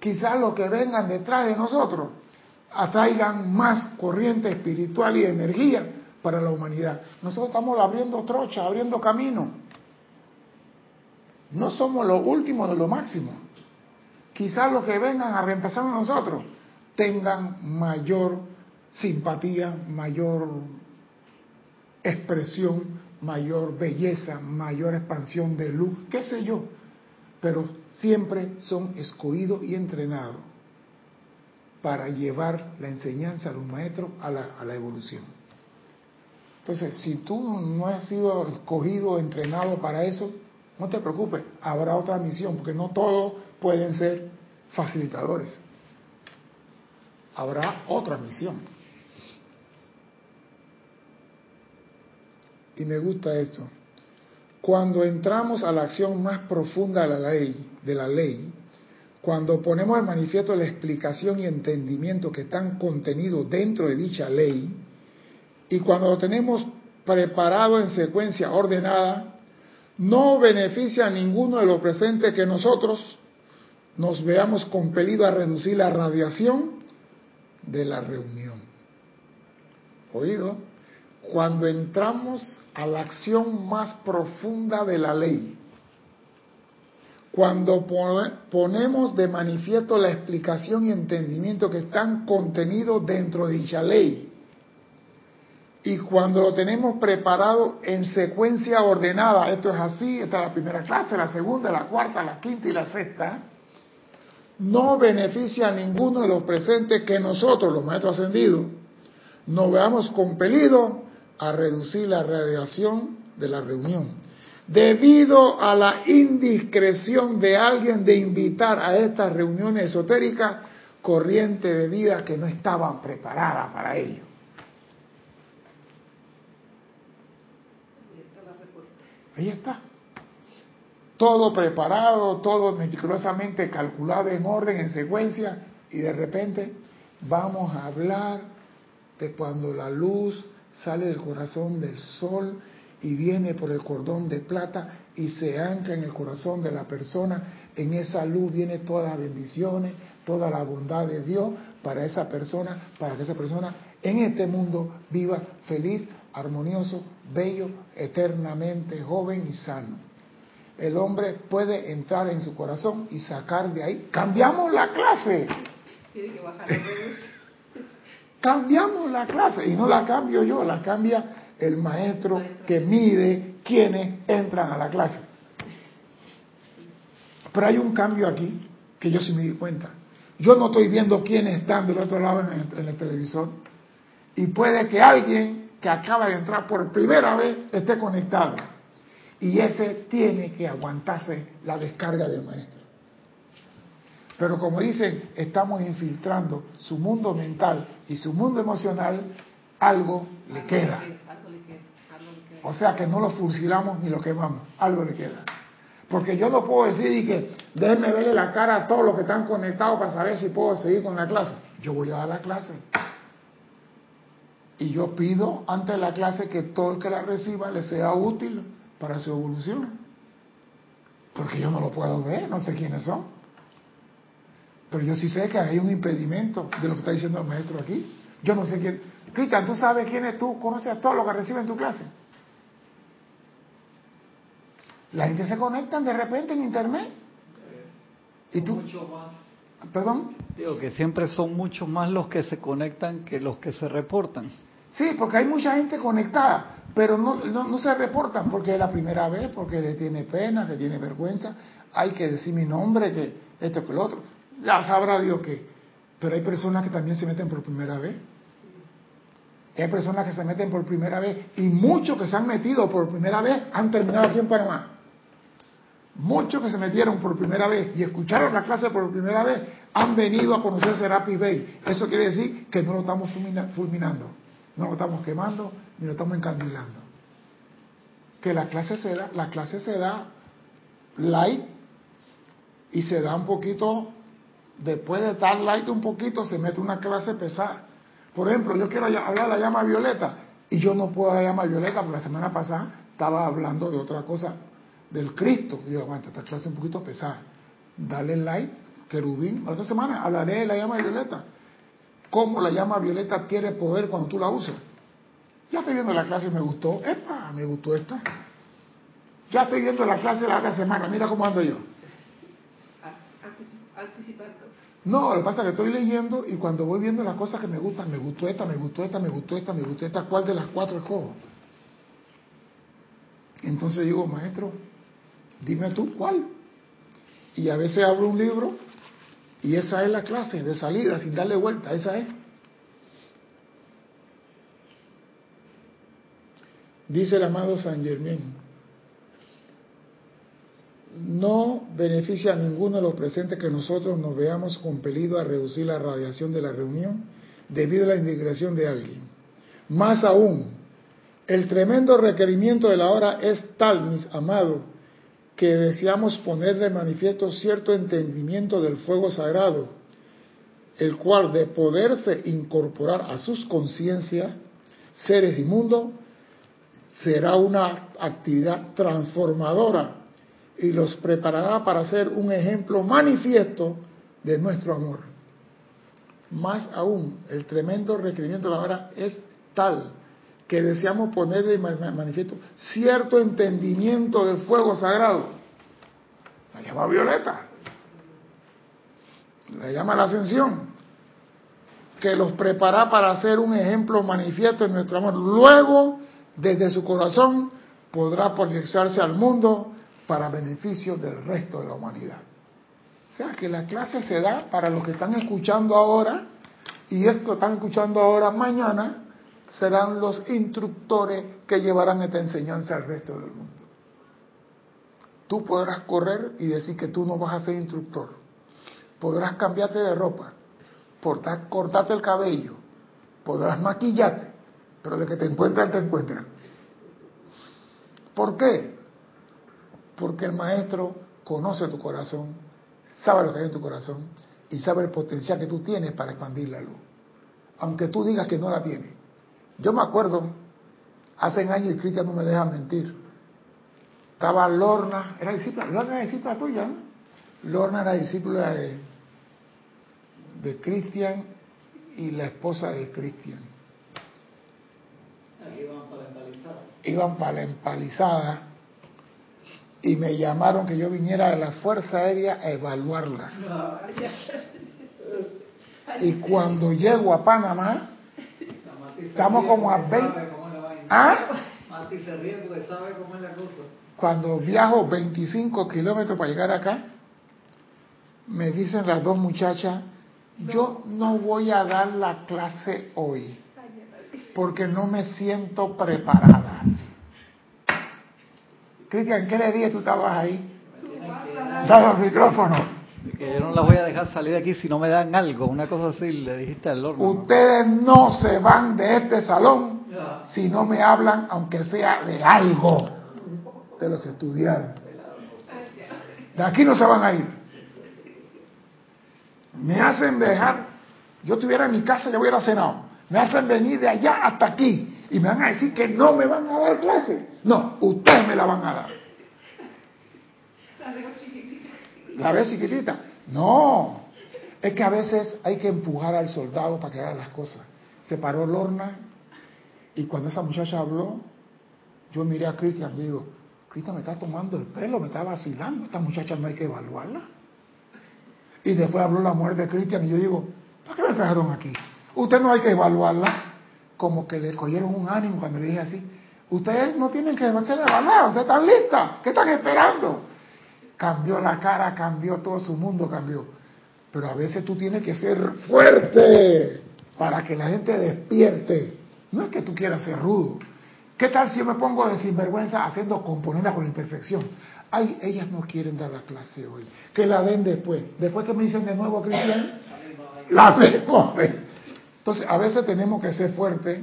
Quizás los que vengan detrás de nosotros atraigan más corriente espiritual y energía para la humanidad. Nosotros estamos abriendo trocha, abriendo camino. No somos los últimos de lo máximo. Quizás los que vengan a reemplazar a nosotros tengan mayor simpatía, mayor expresión, mayor belleza, mayor expansión de luz, qué sé yo. Pero siempre son escogidos y entrenados para llevar la enseñanza a los maestros a la, evolución. Entonces, si tú no has sido escogido entrenado para eso, no te preocupes, habrá otra misión, porque no todos pueden ser facilitadores. Habrá otra misión. Y me gusta esto. Cuando entramos a la acción más profunda de la ley, de la ley, cuando ponemos al manifiesto la explicación y entendimiento que están contenidos dentro de dicha ley, y cuando lo tenemos preparado en secuencia ordenada, no beneficia a ninguno de los presentes que nosotros nos veamos compelidos a reducir la radiación de la reunión. ¿Oído? Cuando entramos a la acción más profunda de la ley, cuando ponemos de manifiesto la explicación y entendimiento que están contenidos dentro de dicha ley, y cuando lo tenemos preparado en secuencia ordenada, esto es así, esta es la primera clase, la segunda, la cuarta, la quinta y la sexta, no beneficia a ninguno de los presentes que nosotros, los maestros ascendidos, nos veamos compelidos a reducir la radiación de la reunión. Debido a la indiscreción de alguien de invitar a estas reuniones esotéricas corriente de vida que no estaban preparadas para ello. Ahí está. Todo preparado, todo meticulosamente calculado en orden, en secuencia, y de repente vamos a hablar de cuando la luz sale del corazón del sol y viene por el cordón de plata y se ancla en el corazón de la persona. En esa luz viene todas las bendiciones, toda la bondad de Dios para esa persona, para que esa persona en este mundo viva feliz, armonioso, bello, eternamente joven y sano. El hombre puede entrar en su corazón y sacar de ahí. Cambiamos la clase. Tiene que bajar la [laughs] Cambiamos la clase y no la cambio yo, la cambia el maestro que mide quienes entran a la clase. Pero hay un cambio aquí que yo sí me di cuenta. Yo no estoy viendo quiénes están del otro lado en el, en el televisor. Y puede que alguien que acaba de entrar por primera vez esté conectado. Y ese tiene que aguantarse la descarga del maestro. Pero como dicen, estamos infiltrando su mundo mental y su mundo emocional, algo le queda. O sea que no lo fusilamos ni lo quemamos, algo le queda. Porque yo no puedo decir que déjenme verle la cara a todos los que están conectados para saber si puedo seguir con la clase. Yo voy a dar la clase. Y yo pido antes de la clase que todo el que la reciba le sea útil para su evolución. Porque yo no lo puedo ver, no sé quiénes son. Pero yo sí sé que hay un impedimento de lo que está diciendo el maestro aquí. Yo no sé quién. Cristian, ¿tú sabes quién es tú? ¿Conoces a todos los que reciben en tu clase? La gente se conecta de repente en internet. ¿Y tú? Mucho más. ¿Perdón? Digo que siempre son mucho más los que se conectan que los que se reportan. Sí, porque hay mucha gente conectada, pero no, no, se reportan porque es la primera vez, porque le tiene pena, que tiene vergüenza. Hay que decir mi nombre, que esto, que lo otro. Ya sabrá Dios que. Pero hay personas que también se meten por primera vez. Hay personas que se meten por primera vez y muchos que se han metido por primera vez han terminado aquí en Panamá. Muchos que se metieron por primera vez y escucharon la clase por primera vez han venido a conocer Serapi Bay. Eso quiere decir que no lo estamos fulminando, no lo estamos quemando, ni lo estamos encandilando. Que la clase se da, la clase se da light y se da un poquito, después de estar light un poquito, se mete una clase pesada. Por ejemplo, yo quiero hablar de la llama violeta y yo no puedo la llama violeta porque la semana pasada estaba hablando de otra cosa del Cristo. Y yo, aguanta, esta clase es un poquito pesada. Dale light, querubín. La otra semana hablaré de la llama violeta. Cómo la llama violeta adquiere poder cuando tú la usas. Ya estoy viendo la clase me gustó. Epa, me gustó esta. Ya estoy viendo la clase la otra semana. Mira cómo ando yo. No, lo que pasa es que estoy leyendo y cuando voy viendo las cosas que me gustan, me gustó esta, me gustó esta, me gustó esta, me gustó esta, ¿cuál de las cuatro escojo? Entonces digo, maestro, Dime tú cuál. Y a veces abro un libro y esa es la clase de salida, sin darle vuelta, esa es. Dice el amado San Germán, no beneficia a ninguno de los presentes que nosotros nos veamos compelidos a reducir la radiación de la reunión debido a la indignación de alguien. Más aún, el tremendo requerimiento de la hora es tal, mis amados, que deseamos poner de manifiesto cierto entendimiento del fuego sagrado, el cual de poderse incorporar a sus conciencias, seres inmundos, será una actividad transformadora y los preparará para ser un ejemplo manifiesto de nuestro amor. Más aún, el tremendo requerimiento de la hora es tal que deseamos poner de manifiesto cierto entendimiento del fuego sagrado. La llama violeta, la llama la ascensión, que los prepara para hacer un ejemplo manifiesto de nuestro amor. Luego, desde su corazón, podrá proyectarse al mundo para beneficio del resto de la humanidad. O sea que la clase se da para los que están escuchando ahora y esto están escuchando ahora mañana serán los instructores que llevarán esta enseñanza al resto del mundo. Tú podrás correr y decir que tú no vas a ser instructor. Podrás cambiarte de ropa, podrás cortarte el cabello, podrás maquillarte, pero de que te encuentran, te encuentran. ¿Por qué? Porque el maestro conoce tu corazón, sabe lo que hay en tu corazón y sabe el potencial que tú tienes para expandir la luz. Aunque tú digas que no la tienes. Yo me acuerdo, hace años, y Cristian no me deja mentir, estaba Lorna, era discípula, Lorna era discípula tuya, ¿no? Lorna era discípula de, de Cristian y la esposa de Cristian. Iban para la empalizada. Iban para la empalizada y me llamaron que yo viniera de la Fuerza Aérea a evaluarlas. Y cuando llego a Panamá, Estamos como a 20. ¿Ah? se ríe porque sabe cómo es la cosa. Cuando viajo 25 kilómetros para llegar acá, me dicen las dos muchachas, yo no voy a dar la clase hoy porque no me siento preparadas. Cristian, ¿qué le dije tú estabas ahí? Dale el micrófono. Que yo no las voy a dejar salir de aquí si no me dan algo, una cosa así, le dijiste al horno. Ustedes no se van de este salón si no me hablan, aunque sea de algo de lo que estudiaron. De aquí no se van a ir. Me hacen dejar, yo estuviera en mi casa, ya hubiera cenado. Me hacen venir de allá hasta aquí y me van a decir que no me van a dar clase. No, ustedes me la van a dar. La vez chiquitita. No, es que a veces hay que empujar al soldado para que haga las cosas. Se paró Lorna y cuando esa muchacha habló, yo miré a Cristian y digo, Cristian me está tomando el pelo, me está vacilando, esta muchacha no hay que evaluarla. Y después habló la mujer de Cristian y yo digo, ¿para qué me trajeron aquí? Usted no hay que evaluarla. Como que le cogieron un ánimo cuando le dije así. Ustedes no tienen que ser evaluados, ustedes están listas, ¿qué están esperando? Cambió la cara, cambió todo su mundo, cambió. Pero a veces tú tienes que ser fuerte para que la gente despierte. No es que tú quieras ser rudo. ¿Qué tal si yo me pongo de sinvergüenza haciendo componentes con imperfección? Ay, ellas no quieren dar la clase hoy. Que la den después. Después que me dicen de nuevo, Cristian, la Entonces, a veces tenemos que ser fuertes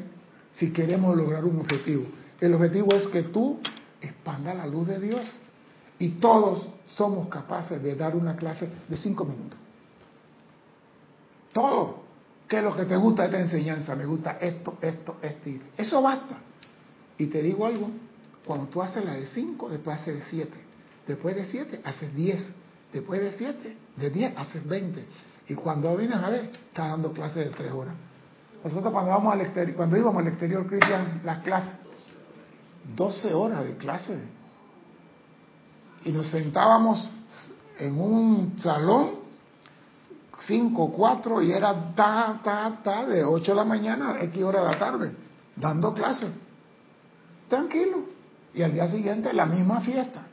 si queremos lograr un objetivo. El objetivo es que tú expanda la luz de Dios y todos somos capaces de dar una clase de cinco minutos. Todo. ¿Qué es lo que te gusta esta enseñanza? Me gusta esto, esto, esto. Y eso basta. Y te digo algo, cuando tú haces la de cinco, después haces de siete. Después de siete, haces diez. Después de siete, de diez, haces veinte. Y cuando vienes a ver, estás dando clases de tres horas. Nosotros cuando, vamos al exterior, cuando íbamos al exterior, Cristian, las clases, 12 horas de clase. Y nos sentábamos en un salón, 5, 4, y era ta, ta, ta, de 8 de la mañana a X hora de la tarde, dando clases. Tranquilo. Y al día siguiente la misma fiesta.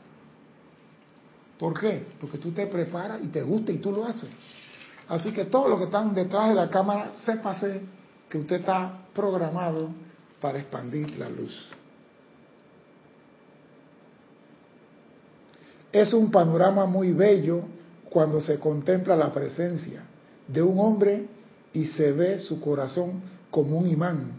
¿Por qué? Porque tú te preparas y te gusta y tú lo haces. Así que todos los que están detrás de la cámara, sépase que usted está programado para expandir la luz. Es un panorama muy bello cuando se contempla la presencia de un hombre y se ve su corazón como un imán,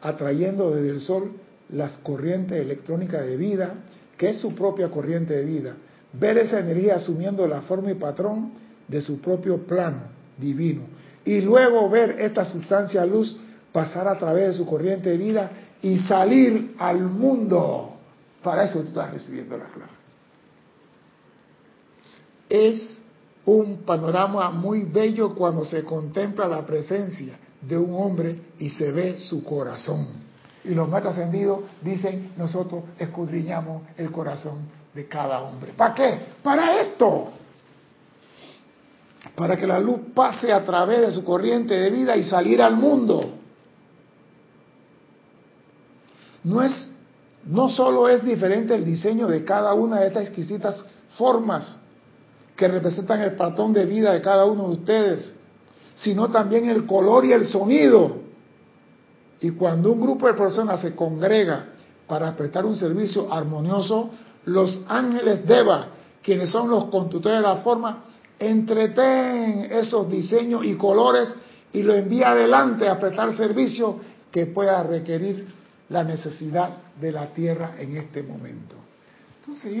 atrayendo desde el sol las corrientes electrónicas de vida, que es su propia corriente de vida. Ver esa energía asumiendo la forma y patrón de su propio plano divino. Y luego ver esta sustancia luz pasar a través de su corriente de vida y salir al mundo. Para eso tú estás recibiendo la clase. Es un panorama muy bello cuando se contempla la presencia de un hombre y se ve su corazón. Y los más ascendidos dicen, nosotros escudriñamos el corazón de cada hombre. ¿Para qué? Para esto para que la luz pase a través de su corriente de vida y salir al mundo. No es no solo es diferente el diseño de cada una de estas exquisitas formas que representan el patrón de vida de cada uno de ustedes, sino también el color y el sonido. Y cuando un grupo de personas se congrega para prestar un servicio armonioso, los ángeles Deva, quienes son los constructores de la forma, entretén esos diseños y colores y lo envía adelante a prestar servicio que pueda requerir la necesidad de la tierra en este momento. Entonces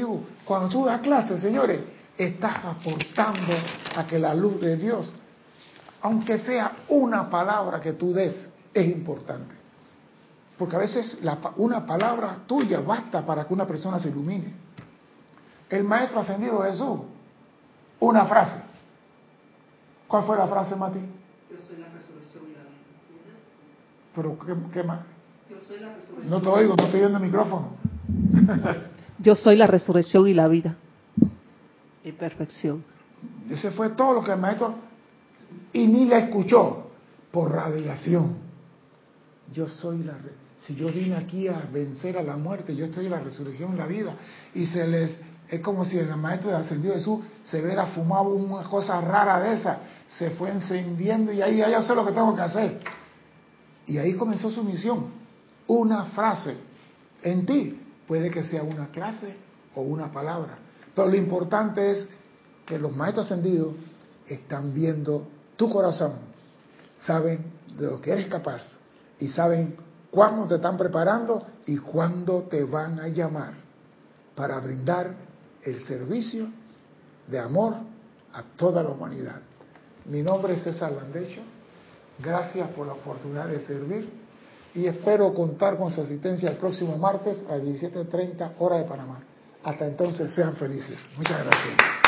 cuando tú das clases, señores, estás aportando a que la luz de Dios, aunque sea una palabra que tú des, es importante. Porque a veces una palabra tuya basta para que una persona se ilumine. El Maestro Ascendido Jesús una frase. ¿Cuál fue la frase, Mati? Yo soy la resurrección y la vida. ¿Pero qué, más? Yo soy la resurrección. No te oigo, no estoy viendo el micrófono. Yo soy la resurrección y la vida. Y perfección. Ese fue todo lo que el maestro... Y ni la escuchó por radiación. Yo soy la... Si yo vine aquí a vencer a la muerte, yo soy la resurrección la vida. Y se les es como si el maestro de ascendido Jesús se hubiera fumado una cosa rara de esa, se fue encendiendo y ahí ya sé lo que tengo que hacer. Y ahí comenzó su misión. Una frase en ti puede que sea una clase o una palabra. Pero lo importante es que los maestros ascendidos están viendo tu corazón, saben de lo que eres capaz y saben cuándo te están preparando y cuándo te van a llamar para brindar el servicio de amor a toda la humanidad. Mi nombre es César Landecho. Gracias por la oportunidad de servir y espero contar con su asistencia el próximo martes a 17.30 hora de Panamá. Hasta entonces, sean felices. Muchas gracias.